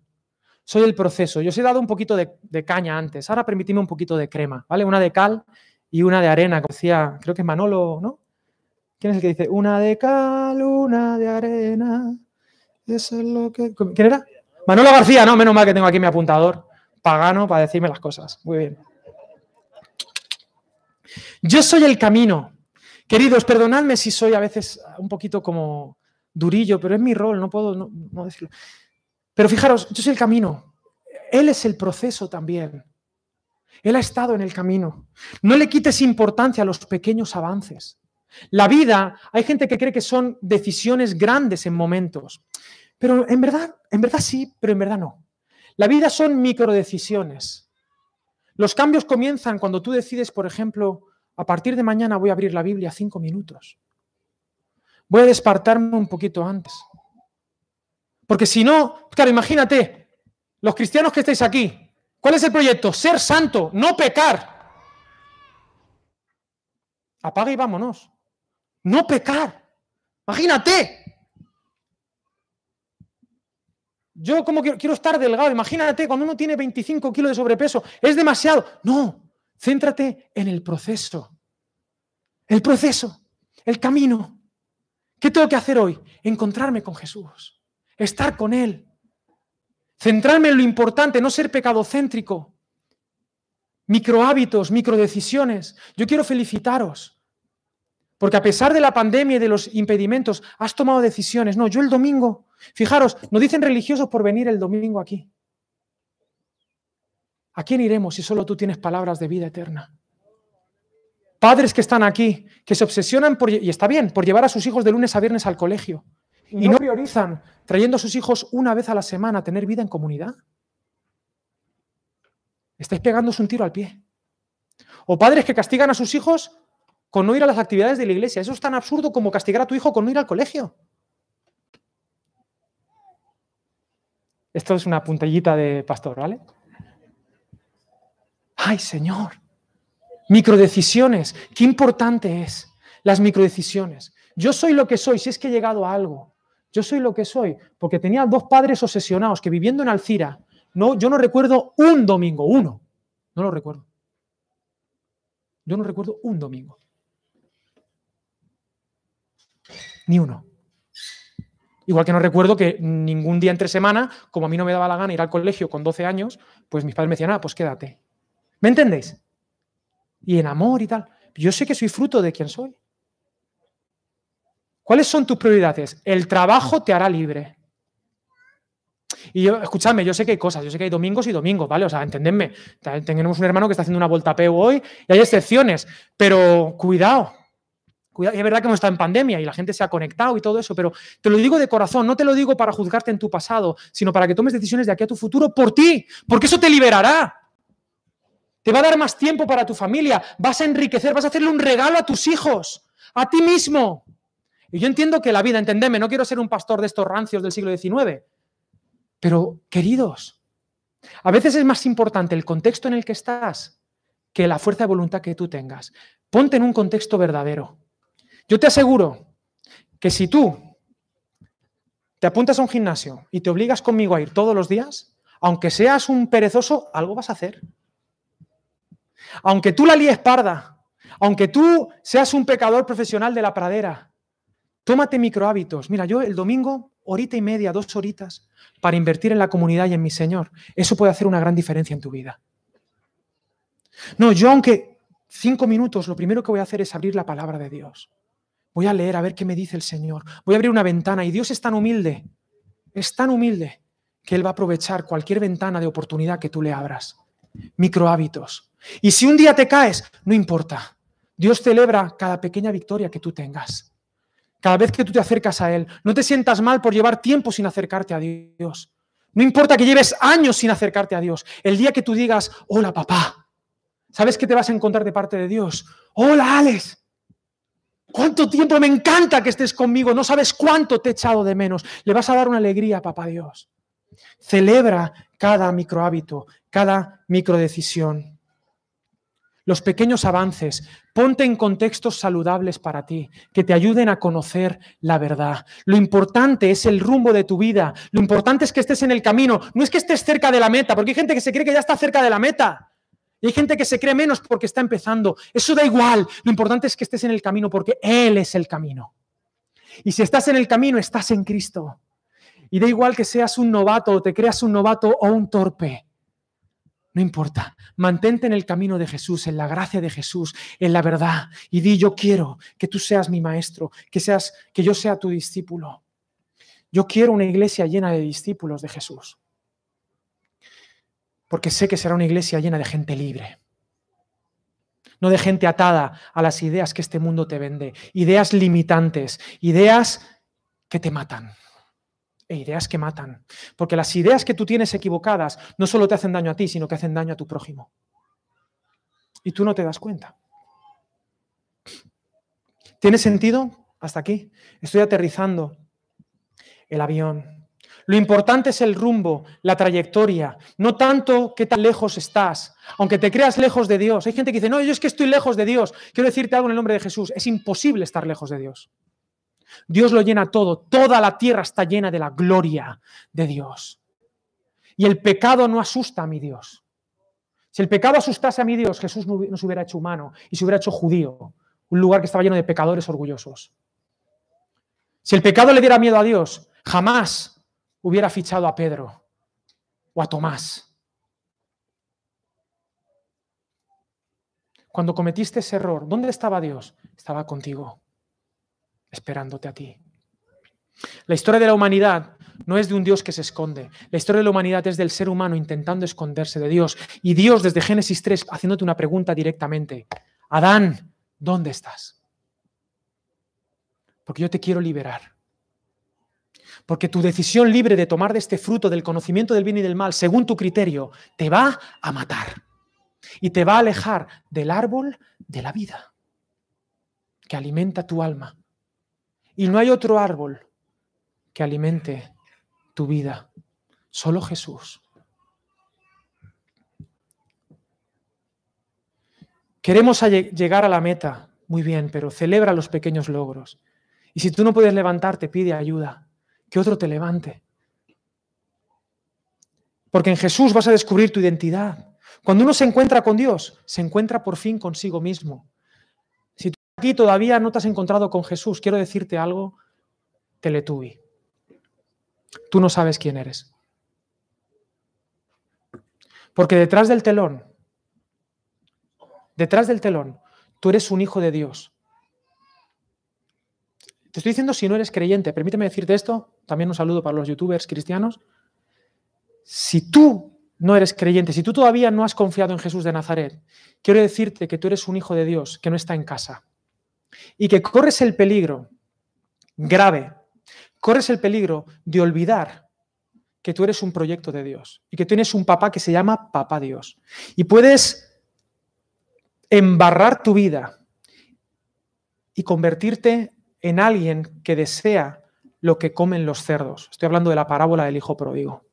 soy el proceso. Yo os he dado un poquito de, caña antes, ahora permitidme un poquito de crema, ¿vale? Una de cal y una de arena, como decía, creo que es Manolo, ¿no? ¿Quién es el que dice, una de cal, una de arena? Eso es lo que... ¿Quién era? Manolo García, no, menos mal que tengo aquí mi apuntador pagano para decirme las cosas. Muy bien. Yo soy el camino. Queridos, perdonadme si soy a veces un poquito como durillo, pero es mi rol, no puedo no, decirlo. Pero fijaros, yo soy el camino. Él es el proceso también. Él ha estado en el camino. No le quites importancia a los pequeños avances. La vida, hay gente que cree que son decisiones grandes en momentos, pero en verdad, en verdad sí, pero en verdad no. La vida son microdecisiones. Los cambios comienzan cuando tú decides, por ejemplo, a partir de mañana voy a abrir la Biblia cinco minutos. Voy a despertarme un poquito antes. Porque si no, claro, imagínate, los cristianos que estáis aquí, ¿cuál es el proyecto? Ser santo, no pecar. Apaga y vámonos. No pecar. Imagínate. Yo como quiero estar delgado, imagínate, cuando uno tiene 25 kilos de sobrepeso, es demasiado. No, céntrate en el proceso. El proceso, el camino. ¿Qué tengo que hacer hoy? Encontrarme con Jesús, estar con Él, centrarme en lo importante, no ser pecadocéntrico. Micro hábitos, micro decisiones. Yo quiero felicitaros porque a pesar de la pandemia y de los impedimentos, has tomado decisiones. No, yo el domingo, fijaros, no dicen religiosos por venir el domingo aquí. ¿A quién iremos si solo tú tienes palabras de vida eterna? Padres que están aquí, que se obsesionan por, y está bien, por llevar a sus hijos de lunes a viernes al colegio y no priorizan trayendo a sus hijos una vez a la semana a tener vida en comunidad. Estáis pegándose un tiro al pie. O padres que castigan a sus hijos con no ir a las actividades de la iglesia. Eso es tan absurdo como castigar a tu hijo con no ir al colegio. Esto es una puntellita de pastor, ¿vale? Ay, Señor. Microdecisiones. Qué importante es las microdecisiones. Yo soy lo que soy si es que he llegado a algo. Yo soy lo que soy porque tenía dos padres obsesionados que viviendo en Alcira, no, yo no recuerdo un domingo, uno. No lo recuerdo. Yo no recuerdo un domingo. Ni uno. Igual que no recuerdo que ningún día entre semana, como a mí no me daba la gana ir al colegio con 12 años, pues mis padres me decían, ah, pues quédate. ¿Me entendéis? Y en amor y tal. Yo sé que soy fruto de quien soy. ¿Cuáles son tus prioridades? El trabajo te hará libre. Y yo, escúchame, yo sé que hay cosas, yo sé que hay domingos y domingos, ¿vale? O sea, entendedme. Tenemos un hermano que está haciendo una vuelta peu hoy y hay excepciones, pero cuidado, es verdad que hemos estado en pandemia y la gente se ha conectado y todo eso, pero te lo digo de corazón, no te lo digo para juzgarte en tu pasado, sino para que tomes decisiones de aquí a tu futuro por ti, porque eso te liberará. Te va a dar más tiempo para tu familia, vas a enriquecer, vas a hacerle un regalo a tus hijos, a ti mismo. Y yo entiendo que la vida, entendeme, no quiero ser un pastor de estos rancios del siglo XIX, pero queridos, a veces es más importante el contexto en el que estás que la fuerza de voluntad que tú tengas. Ponte en un contexto verdadero. Yo te aseguro que si tú te apuntas a un gimnasio y te obligas conmigo a ir todos los días, aunque seas un perezoso, algo vas a hacer. Aunque tú la líes parda, aunque tú seas un pecador profesional de la pradera, tómate microhábitos. Mira, yo el domingo, horita y media, dos horitas, para invertir en la comunidad y en mi Señor. Eso puede hacer una gran diferencia en tu vida. No, yo aunque cinco minutos, lo primero que voy a hacer es abrir la palabra de Dios. Voy a leer a ver qué me dice el Señor. Voy a abrir una ventana y Dios es tan humilde, es tan humilde que Él va a aprovechar cualquier ventana de oportunidad que tú le abras. Micro hábitos. Y si un día te caes, no importa. Dios celebra cada pequeña victoria que tú tengas. Cada vez que tú te acercas a Él, no te sientas mal por llevar tiempo sin acercarte a Dios. No importa que lleves años sin acercarte a Dios. El día que tú digas, hola papá, ¿sabes qué te vas a encontrar de parte de Dios? Hola Alex, ¿Cuánto tiempo me encanta que estés conmigo? No sabes cuánto te he echado de menos. Le vas a dar una alegría, papá Dios. Celebra cada micro hábito, cada micro decisión. Los pequeños avances, ponte en contextos saludables para ti, que te ayuden a conocer la verdad. Lo importante es el rumbo de tu vida, lo importante es que estés en el camino, no es que estés cerca de la meta, porque hay gente que se cree que ya está cerca de la meta. Y hay gente que se cree menos porque está empezando. Eso da igual. Lo importante es que estés en el camino porque Él es el camino. Y si estás en el camino, estás en Cristo. Y da igual que seas un novato o te creas un novato o un torpe. No importa, mantente en el camino de Jesús, en la gracia de Jesús, en la verdad y di yo quiero que tú seas mi maestro, que seas que yo sea tu discípulo. Yo quiero una iglesia llena de discípulos de Jesús. Porque sé que será una iglesia llena de gente libre. No de gente atada a las ideas que este mundo te vende, ideas limitantes, ideas que te matan e ideas que matan. Porque las ideas que tú tienes equivocadas no solo te hacen daño a ti, sino que hacen daño a tu prójimo. Y tú no te das cuenta. ¿Tiene sentido? Hasta aquí. Estoy aterrizando el avión. Lo importante es el rumbo, la trayectoria, no tanto qué tan lejos estás, aunque te creas lejos de Dios. Hay gente que dice, no, yo es que estoy lejos de Dios. Quiero decirte algo en el nombre de Jesús, es imposible estar lejos de Dios. Dios lo llena todo, toda la tierra está llena de la gloria de Dios. Y el pecado no asusta a mi Dios. Si el pecado asustase a mi Dios, Jesús no se hubiera hecho humano y se hubiera hecho judío, un lugar que estaba lleno de pecadores orgullosos. Si el pecado le diera miedo a Dios, jamás hubiera fichado a Pedro o a Tomás. Cuando cometiste ese error, ¿dónde estaba Dios? Estaba contigo esperándote a ti. La historia de la humanidad no es de un Dios que se esconde. La historia de la humanidad es del ser humano intentando esconderse de Dios. Y Dios desde Génesis 3 haciéndote una pregunta directamente. Adán, ¿dónde estás? Porque yo te quiero liberar. Porque tu decisión libre de tomar de este fruto del conocimiento del bien y del mal, según tu criterio, te va a matar. Y te va a alejar del árbol de la vida que alimenta tu alma y no hay otro árbol que alimente tu vida, solo Jesús. Queremos llegar a la meta, muy bien, pero celebra los pequeños logros. Y si tú no puedes levantarte, pide ayuda, que otro te levante. Porque en Jesús vas a descubrir tu identidad. Cuando uno se encuentra con Dios, se encuentra por fin consigo mismo aquí todavía no te has encontrado con Jesús, quiero decirte algo, Teletubi. Tú no sabes quién eres. Porque detrás del telón, detrás del telón, tú eres un hijo de Dios. Te estoy diciendo si no eres creyente, permíteme decirte esto, también un saludo para los youtubers cristianos. Si tú no eres creyente, si tú todavía no has confiado en Jesús de Nazaret, quiero decirte que tú eres un hijo de Dios que no está en casa y que corres el peligro grave, corres el peligro de olvidar que tú eres un proyecto de Dios y que tienes un papá que se llama Papá Dios. Y puedes embarrar tu vida y convertirte en alguien que desea lo que comen los cerdos. Estoy hablando de la parábola del hijo pródigo.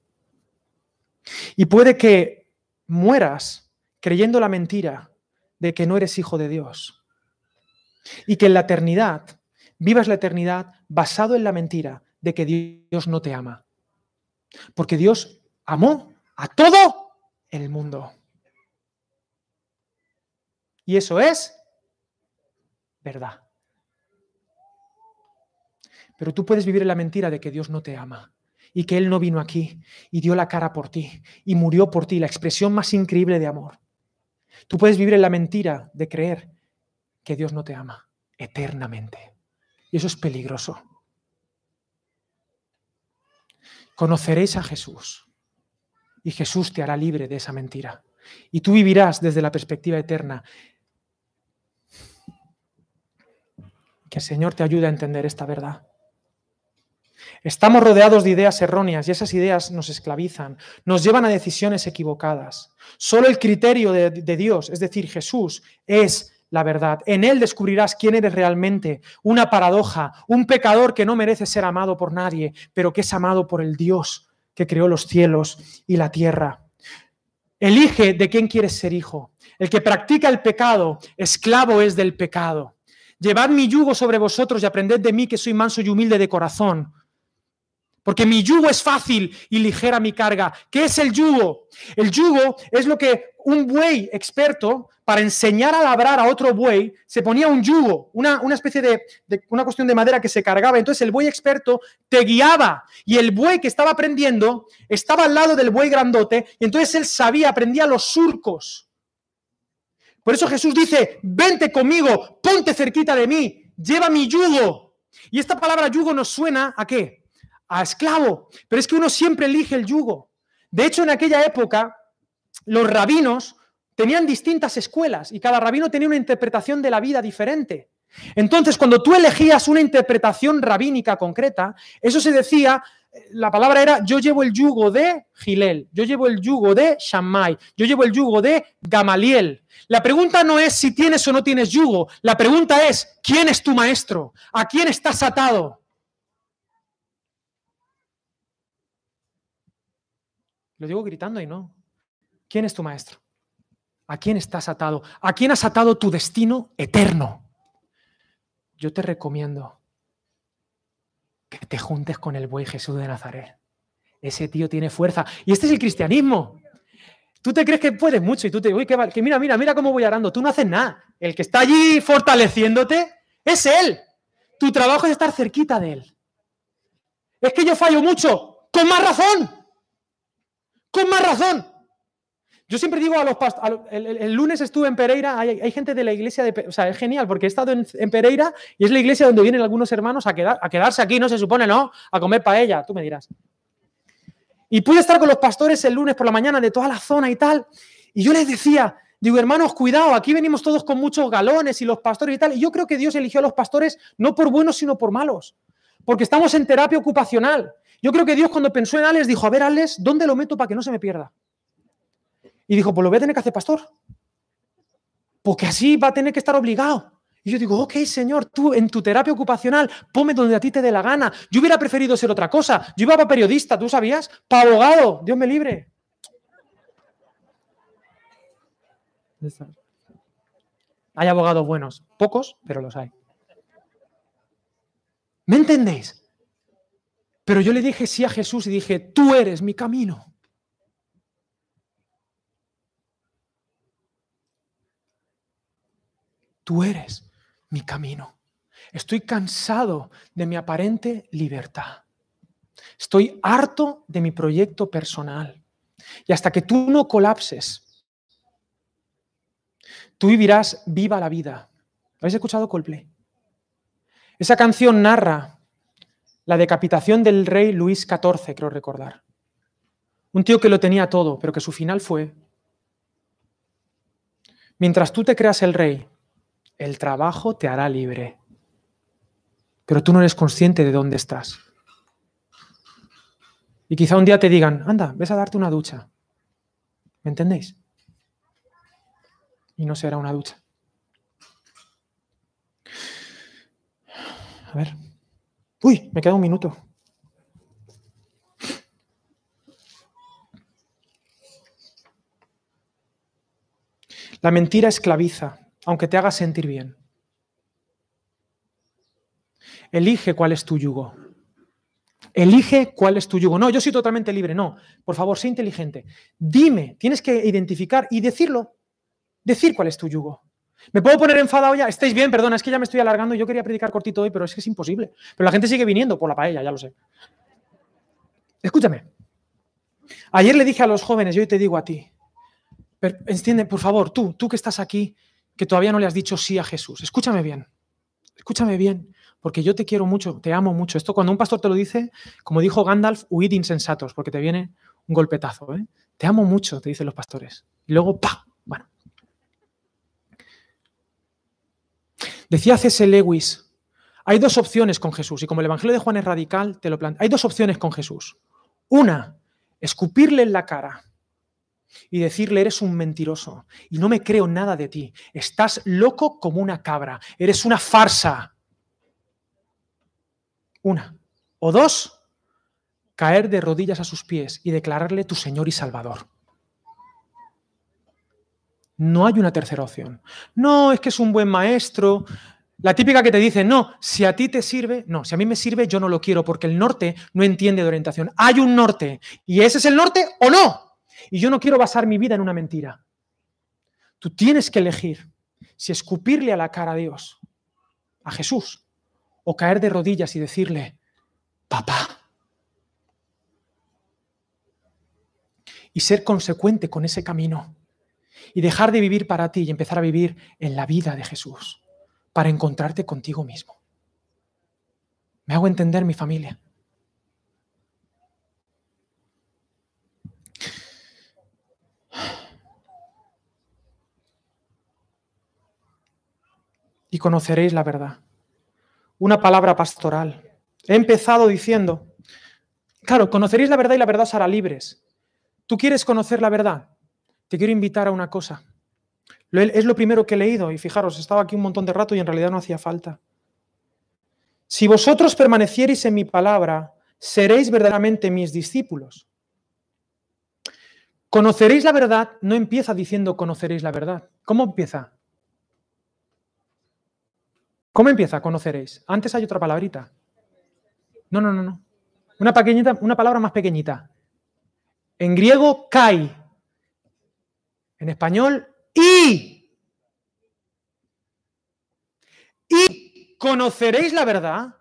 Y puede que mueras creyendo la mentira de que no eres hijo de Dios y que en la eternidad vivas la eternidad basado en la mentira de que Dios no te ama. Porque Dios amó a todo el mundo. Y eso es verdad. Pero tú puedes vivir en la mentira de que Dios no te ama y que Él no vino aquí y dio la cara por ti y murió por ti, la expresión más increíble de amor. Tú puedes vivir en la mentira de creer que Dios no te ama eternamente. Y eso es peligroso. Conoceréis a Jesús y Jesús te hará libre de esa mentira. Y tú vivirás desde la perspectiva eterna. Que el Señor te ayude a entender esta verdad. Estamos rodeados de ideas erróneas y esas ideas nos esclavizan, nos llevan a decisiones equivocadas. Solo el criterio de, de Dios, es decir, Jesús, es la verdad. En Él descubrirás quién eres realmente. Una paradoja, un pecador que no merece ser amado por nadie, pero que es amado por el Dios que creó los cielos y la tierra. Elige de quién quieres ser hijo. El que practica el pecado, esclavo es del pecado. Llevad mi yugo sobre vosotros y aprended de mí que soy manso y humilde de corazón Porque mi yugo es fácil y ligera mi carga. ¿Qué es el yugo? El yugo es lo que un buey experto, para enseñar a labrar a otro buey, se ponía un yugo, una, especie de, de, una cuestión de madera que se cargaba. Entonces el buey experto te guiaba y el buey que estaba aprendiendo estaba al lado del buey grandote y entonces él sabía, aprendía los surcos. Por eso Jesús dice, vente conmigo, ponte cerquita de mí, lleva mi yugo. Y esta palabra yugo nos suena a qué? A esclavo. Pero es que uno siempre elige el yugo. De hecho, en aquella época, los rabinos tenían distintas escuelas y cada rabino tenía una interpretación de la vida diferente. Entonces, cuando tú elegías una interpretación rabínica concreta, eso se decía, la palabra era yo llevo el yugo de Gilel, yo llevo el yugo de Shammai, yo llevo el yugo de Gamaliel. La pregunta no es si tienes o no tienes yugo, la pregunta es ¿quién es tu maestro? ¿A quién estás atado? Lo digo gritando y no. ¿Quién es tu maestro? ¿A quién estás atado? ¿A quién has atado tu destino eterno? Yo te recomiendo que te juntes con el buey Jesús de Nazaret. Ese tío tiene fuerza. Y este es el cristianismo. Tú te crees que puedes mucho y tú te, uy, que, que mira, mira, mira cómo voy arando. Tú no haces nada. El que está allí fortaleciéndote es él. Tu trabajo es estar cerquita de él. Es que yo fallo mucho. Con más razón. Con más razón. Yo siempre digo a los pastores, el, lunes estuve en Pereira, hay, gente de la iglesia, de, o sea, es genial porque he estado en, Pereira y es la iglesia donde vienen algunos hermanos a, quedar, a quedarse aquí, no se supone, ¿no? A comer paella, tú me dirás. Y pude estar con los pastores el lunes por la mañana de toda la zona y tal, y yo les decía, digo, hermanos, cuidado, aquí venimos todos con muchos galones y los pastores y tal, y yo creo que Dios eligió a los pastores no por buenos, sino por malos, porque estamos en terapia ocupacional. Yo creo que Dios cuando pensó en Alex dijo, a ver, Alex, ¿dónde lo meto para que no se me pierda? Y dijo, pues lo voy a tener que hacer pastor. Porque así va a tener que estar obligado. Y yo digo, ok, Señor, tú en tu terapia ocupacional, ponme donde a ti te dé la gana. Yo hubiera preferido ser otra cosa. Yo iba para periodista, ¿tú sabías? Para abogado, Dios me libre. Hay abogados buenos, pocos, pero los hay. ¿Me entendéis? Pero yo le dije sí a Jesús y dije, tú eres mi camino. Tú eres mi camino. Estoy cansado de mi aparente libertad. Estoy harto de mi proyecto personal. Y hasta que tú no colapses, tú vivirás viva la vida. ¿Habéis escuchado Coldplay? Esa canción narra la decapitación del rey Luis XIV, creo recordar. Un tío que lo tenía todo, pero que su final fue, mientras tú te creas el rey, el trabajo te hará libre, pero tú no eres consciente de dónde estás. Y quizá un día te digan, anda, ves a darte una ducha. ¿Me entendéis? Y no será una ducha. A ver. Uy, me queda un minuto. La mentira esclaviza aunque te haga sentir bien. Elige cuál es tu yugo. Elige cuál es tu yugo. No, yo soy totalmente libre. No, por favor, sé inteligente. Dime, tienes que identificar y decirlo. Decir cuál es tu yugo. ¿Me puedo poner enfadado ya? ¿Estáis bien? Perdona, es que ya me estoy alargando. Yo quería predicar cortito hoy, pero es que es imposible. Pero la gente sigue viniendo por la paella, ya lo sé. Escúchame. Ayer le dije a los jóvenes, y hoy te digo a ti, entiende, por favor, tú, tú que estás aquí, que todavía no le has dicho sí a Jesús. Escúchame bien, escúchame bien, porque yo te quiero mucho, te amo mucho. Esto cuando un pastor te lo dice, como dijo Gandalf, huid insensatos, porque te viene un golpetazo. ¿eh? Te amo mucho, te dicen los pastores. Y luego, ¡pa! Bueno. Decía C.S. Lewis, hay dos opciones con Jesús, y como el Evangelio de Juan es radical, te lo planteo. Hay dos opciones con Jesús. Una, escupirle en la cara y decirle, eres un mentiroso y no me creo nada de ti. Estás loco como una cabra. Eres una farsa. Una. O dos, caer de rodillas a sus pies y declararle tu Señor y Salvador. No hay una tercera opción. No, es que es un buen maestro. La típica que te dice, no, si a ti te sirve, no, si a mí me sirve, yo no lo quiero, porque el norte no entiende de orientación. Hay un norte, y ese es el norte o no. Y yo no quiero basar mi vida en una mentira. Tú tienes que elegir si escupirle a la cara a Dios, a Jesús, o caer de rodillas y decirle, papá. Y ser consecuente con ese camino. Y dejar de vivir para ti y empezar a vivir en la vida de Jesús para encontrarte contigo mismo. ¿Me hago entender mi familia? Y conoceréis la verdad. Una palabra pastoral. He empezado diciendo, claro, conoceréis la verdad y la verdad os hará libres. ¿Tú quieres conocer la verdad? Te quiero invitar a una cosa. Es lo primero que he leído y fijaros, estaba aquí un montón de rato y en realidad no hacía falta. Si vosotros permaneciereis en mi palabra, seréis verdaderamente mis discípulos. Conoceréis la verdad no empieza diciendo conoceréis la verdad. ¿Cómo empieza? ¿Cómo empieza? Conoceréis. Antes hay otra palabrita. No, no, no, no. Una, pequeñita, una palabra más pequeñita. En griego, kai. En español, y, y conoceréis la verdad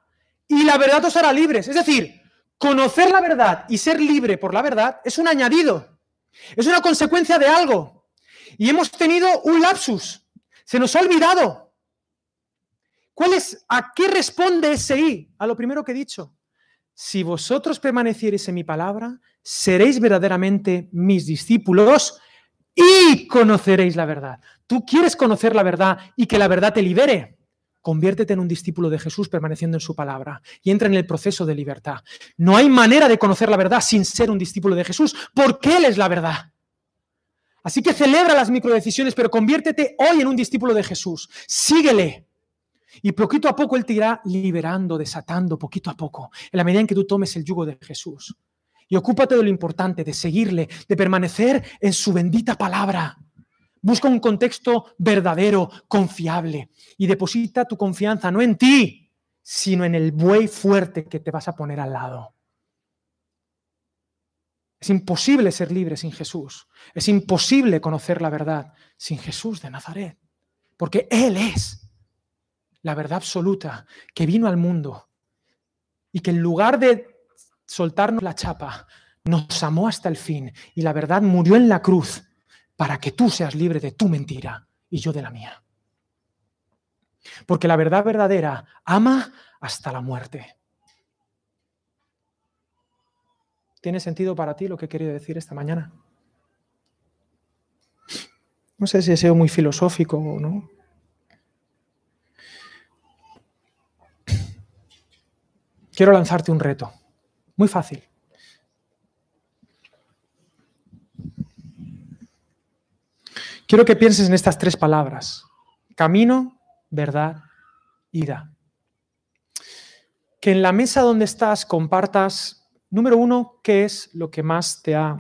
y la verdad os hará libres. Es decir, conocer la verdad y ser libre por la verdad es un añadido, es una consecuencia de algo. Y hemos tenido un lapsus, se nos ha olvidado. ¿Cuál es, ¿A qué responde ese I? A lo primero que he dicho. Si vosotros permaneciereis en mi palabra, seréis verdaderamente mis discípulos y conoceréis la verdad. Tú quieres conocer la verdad y que la verdad te libere. Conviértete en un discípulo de Jesús permaneciendo en su palabra y entra en el proceso de libertad. No hay manera de conocer la verdad sin ser un discípulo de Jesús, porque Él es la verdad. Así que celebra las microdecisiones, pero conviértete hoy en un discípulo de Jesús. Síguele. Y poquito a poco Él te irá liberando, desatando, poquito a poco, en la medida en que tú tomes el yugo de Jesús. Y ocúpate de lo importante, de seguirle, de permanecer en su bendita palabra. Busca un contexto verdadero, confiable, y deposita tu confianza no en ti, sino en el buey fuerte que te vas a poner al lado. Es imposible ser libre sin Jesús. Es imposible conocer la verdad sin Jesús de Nazaret. Porque Él es la verdad absoluta que vino al mundo y que en lugar de soltarnos la chapa, nos amó hasta el fin y la verdad murió en la cruz para que tú seas libre de tu mentira y yo de la mía. Porque la verdad verdadera ama hasta la muerte. ¿Tiene sentido para ti lo que he querido decir esta mañana? No sé si he sido muy filosófico o no. Quiero lanzarte un reto. Muy fácil. Quiero que pienses en estas tres palabras. Camino, verdad, ida. Que en la mesa donde estás compartas, número uno, qué es lo que más te ha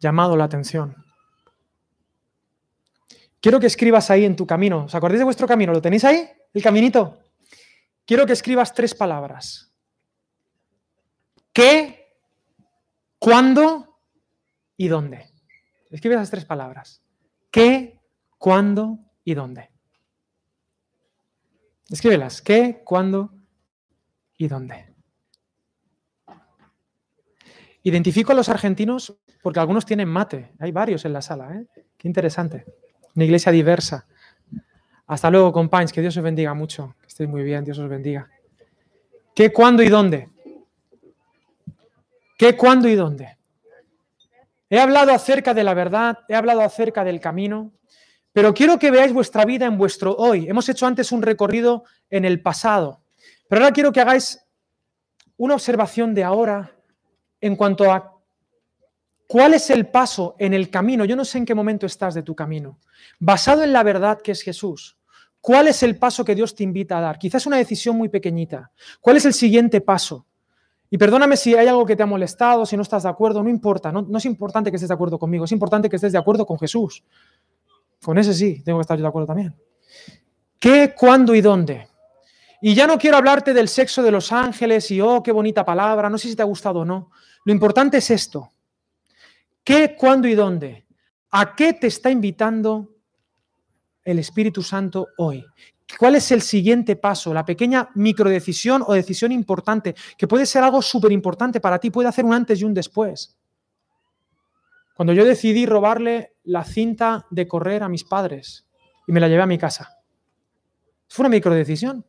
llamado la atención. Quiero que escribas ahí en tu camino. ¿Os acordáis de vuestro camino? ¿Lo tenéis ahí? ¿El caminito? Quiero que escribas tres palabras. ¿Qué? ¿Cuándo? ¿Y dónde? Escribe esas tres palabras. ¿Qué? ¿Cuándo? ¿Y dónde? Escríbelas. ¿Qué? ¿Cuándo? ¿Y dónde? Identifico a los argentinos porque algunos tienen mate. Hay varios en la sala. ¿eh? Qué interesante. Una iglesia diversa. Hasta luego, compañeros. Que Dios os bendiga mucho. Que estéis muy bien. Dios os bendiga. ¿Qué, cuándo y dónde? ¿Qué, cuándo y dónde? He hablado acerca de la verdad, he hablado acerca del camino, pero quiero que veáis vuestra vida en vuestro hoy. Hemos hecho antes un recorrido en el pasado, pero ahora quiero que hagáis una observación de ahora en cuanto a cuál es el paso en el camino. Yo no sé en qué momento estás de tu camino. Basado en la verdad que es Jesús. ¿Cuál es el paso que Dios te invita a dar? Quizás una decisión muy pequeñita. ¿Cuál es el siguiente paso? Y perdóname si hay algo que te ha molestado, si no estás de acuerdo, no importa, no, es importante que estés de acuerdo conmigo, es importante que estés de acuerdo con Jesús. Con ese sí, tengo que estar yo de acuerdo también. ¿Qué, cuándo y dónde? Y ya no quiero hablarte del sexo de los ángeles y, oh, qué bonita palabra, no sé si te ha gustado o no. Lo importante es esto. ¿Qué, cuándo y dónde? ¿A qué te está invitando el Espíritu Santo hoy? ¿Cuál es el siguiente paso? La pequeña microdecisión o decisión importante, que puede ser algo súper importante para ti, puede hacer un antes y un después. Cuando yo decidí robarle la cinta de correr a mis padres y me la llevé a mi casa. Fue una microdecisión.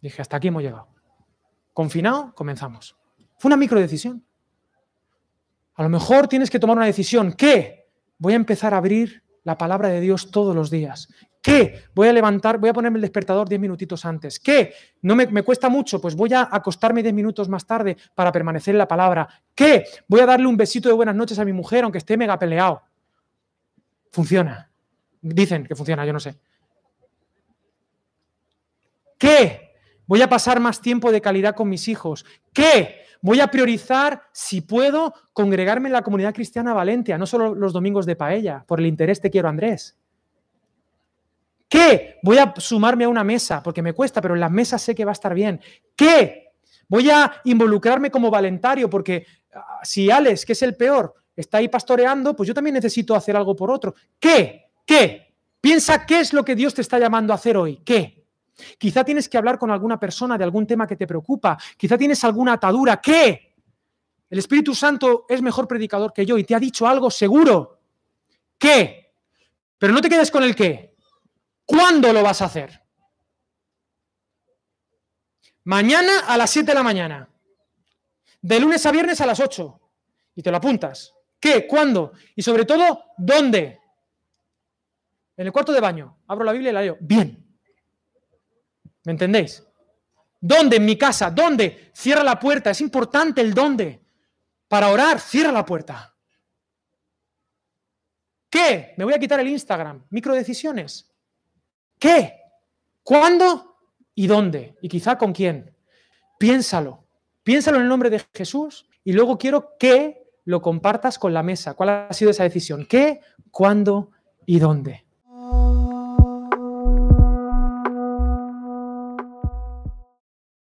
Dije, hasta aquí hemos llegado. Confinado, comenzamos. Fue una microdecisión. A lo mejor tienes que tomar una decisión. ¿Qué? Voy a empezar a abrir la palabra de Dios todos los días. ¿Qué? Voy a levantar, voy a ponerme el despertador diez minutitos antes. ¿Qué? ¿No me, me, cuesta mucho? Pues voy a acostarme diez minutos más tarde para permanecer en la palabra. ¿Qué? Voy a darle un besito de buenas noches a mi mujer aunque esté mega peleado. Funciona. Dicen que funciona, yo no sé. ¿Qué? Voy a pasar más tiempo de calidad con mis hijos. ¿Qué? Voy a priorizar, si puedo, congregarme en la comunidad cristiana Valencia, no solo los domingos de paella, por el interés te quiero, Andrés. ¿Qué? Voy a sumarme a una mesa, porque me cuesta, pero en las mesas sé que va a estar bien. ¿Qué? Voy a involucrarme como valentario, porque ah, si Alex, que es el peor, está ahí pastoreando, pues yo también necesito hacer algo por otro. ¿Qué? ¿Qué? Piensa qué es lo que Dios te está llamando a hacer hoy. ¿Qué? Quizá tienes que hablar con alguna persona de algún tema que te preocupa. Quizá tienes alguna atadura. ¿Qué? El Espíritu Santo es mejor predicador que yo y te ha dicho algo seguro. ¿Qué? Pero no te quedes con el qué. ¿Cuándo lo vas a hacer? Mañana a las 7 de la mañana. De lunes a viernes a las 8. Y te lo apuntas. ¿Qué? ¿Cuándo? Y sobre todo, ¿dónde? En el cuarto de baño. Abro la Biblia y la leo. Bien. ¿Me entendéis? ¿Dónde? En mi casa. ¿Dónde? Cierra la puerta. Es importante el dónde. Para orar, cierra la puerta. ¿Qué? Me voy a quitar el Instagram. Microdecisiones. ¿Qué? ¿Cuándo? ¿Y dónde? Y quizá con quién. Piénsalo. Piénsalo en el nombre de Jesús y luego quiero que lo compartas con la mesa. ¿Cuál ha sido esa decisión? ¿Qué? ¿Cuándo? ¿Y dónde?